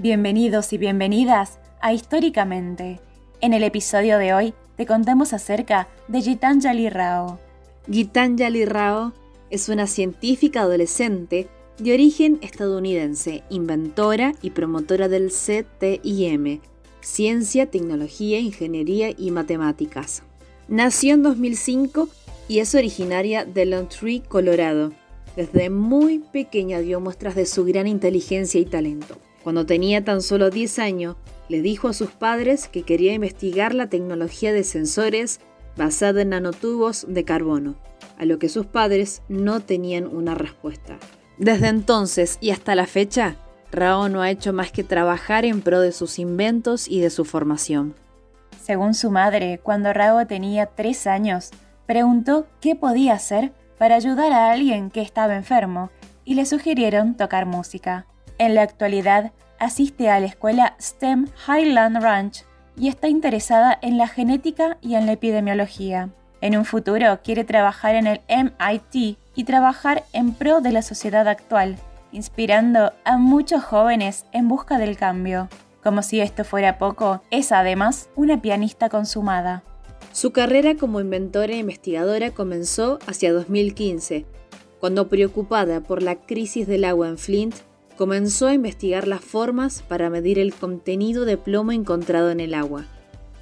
Bienvenidos y bienvenidas a Históricamente. En el episodio de hoy te contamos acerca de Gitanjali Rao. Gitanjali Rao es una científica adolescente de origen estadounidense, inventora y promotora del CTIM, Ciencia, Tecnología, Ingeniería y Matemáticas. Nació en 2005 y es originaria de Lone Tree, Colorado. Desde muy pequeña dio muestras de su gran inteligencia y talento. Cuando tenía tan solo 10 años, le dijo a sus padres que quería investigar la tecnología de sensores basada en nanotubos de carbono, a lo que sus padres no tenían una respuesta. Desde entonces y hasta la fecha, Rao no ha hecho más que trabajar en pro de sus inventos y de su formación. Según su madre, cuando Rao tenía 3 años, preguntó qué podía hacer para ayudar a alguien que estaba enfermo y le sugirieron tocar música. En la actualidad, asiste a la escuela STEM Highland Ranch y está interesada en la genética y en la epidemiología. En un futuro quiere trabajar en el MIT y trabajar en pro de la sociedad actual, inspirando a muchos jóvenes en busca del cambio. Como si esto fuera poco, es además una pianista consumada. Su carrera como inventora e investigadora comenzó hacia 2015, cuando preocupada por la crisis del agua en Flint, comenzó a investigar las formas para medir el contenido de plomo encontrado en el agua.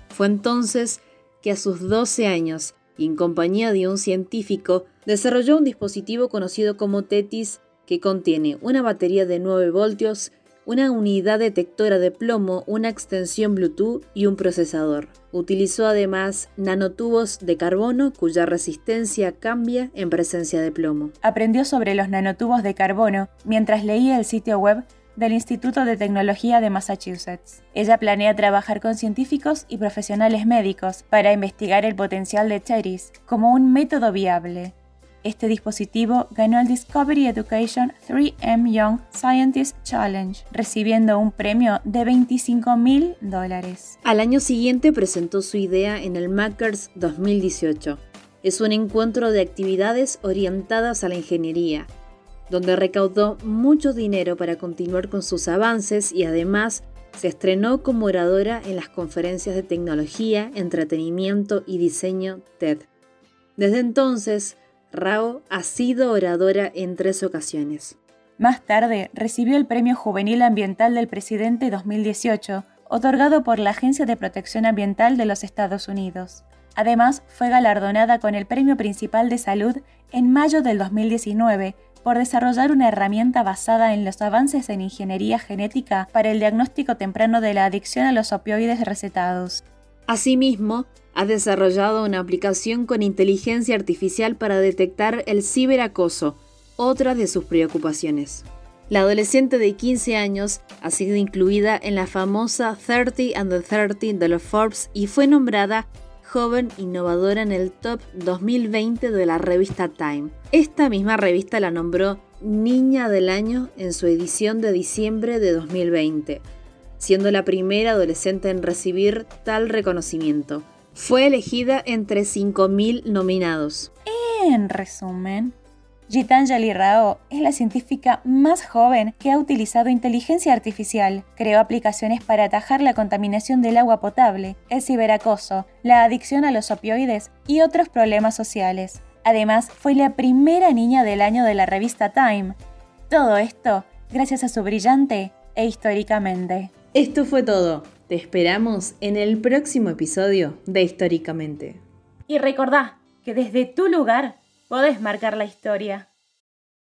Fue entonces que a sus 12 años, y en compañía de un científico, desarrolló un dispositivo conocido como TETIS que contiene una batería de 9 voltios, una unidad detectora de plomo, una extensión Bluetooth y un procesador. Utilizó además nanotubos de carbono cuya resistencia cambia en presencia de plomo. Aprendió sobre los nanotubos de carbono mientras leía el sitio web del Instituto de Tecnología de Massachusetts. Ella planea trabajar con científicos y profesionales médicos para investigar el potencial de Cheris como un método viable. Este dispositivo ganó el Discovery Education 3M Young Scientist Challenge, recibiendo un premio de 25 mil dólares. Al año siguiente presentó su idea en el Makers 2018. Es un encuentro de actividades orientadas a la ingeniería, donde recaudó mucho dinero para continuar con sus avances y además se estrenó como oradora en las conferencias de tecnología, entretenimiento y diseño TED. Desde entonces, Rao ha sido oradora en tres ocasiones. Más tarde recibió el Premio Juvenil Ambiental del Presidente 2018, otorgado por la Agencia de Protección Ambiental de los Estados Unidos. Además, fue galardonada con el Premio Principal de Salud en mayo del 2019 por desarrollar una herramienta basada en los avances en ingeniería genética para el diagnóstico temprano de la adicción a los opioides recetados. Asimismo, ha desarrollado una aplicación con inteligencia artificial para detectar el ciberacoso, otra de sus preocupaciones. La adolescente de 15 años ha sido incluida en la famosa 30 and the 30 de los Forbes y fue nombrada joven innovadora en el top 2020 de la revista Time. Esta misma revista la nombró Niña del Año en su edición de diciembre de 2020, siendo la primera adolescente en recibir tal reconocimiento. Fue elegida entre 5.000 nominados. En resumen, Gitanjali Rao es la científica más joven que ha utilizado inteligencia artificial. Creó aplicaciones para atajar la contaminación del agua potable, el ciberacoso, la adicción a los opioides y otros problemas sociales. Además, fue la primera niña del año de la revista Time. Todo esto gracias a su brillante e históricamente. Esto fue todo. Te esperamos en el próximo episodio de Históricamente. Y recordá que desde tu lugar podés marcar la historia.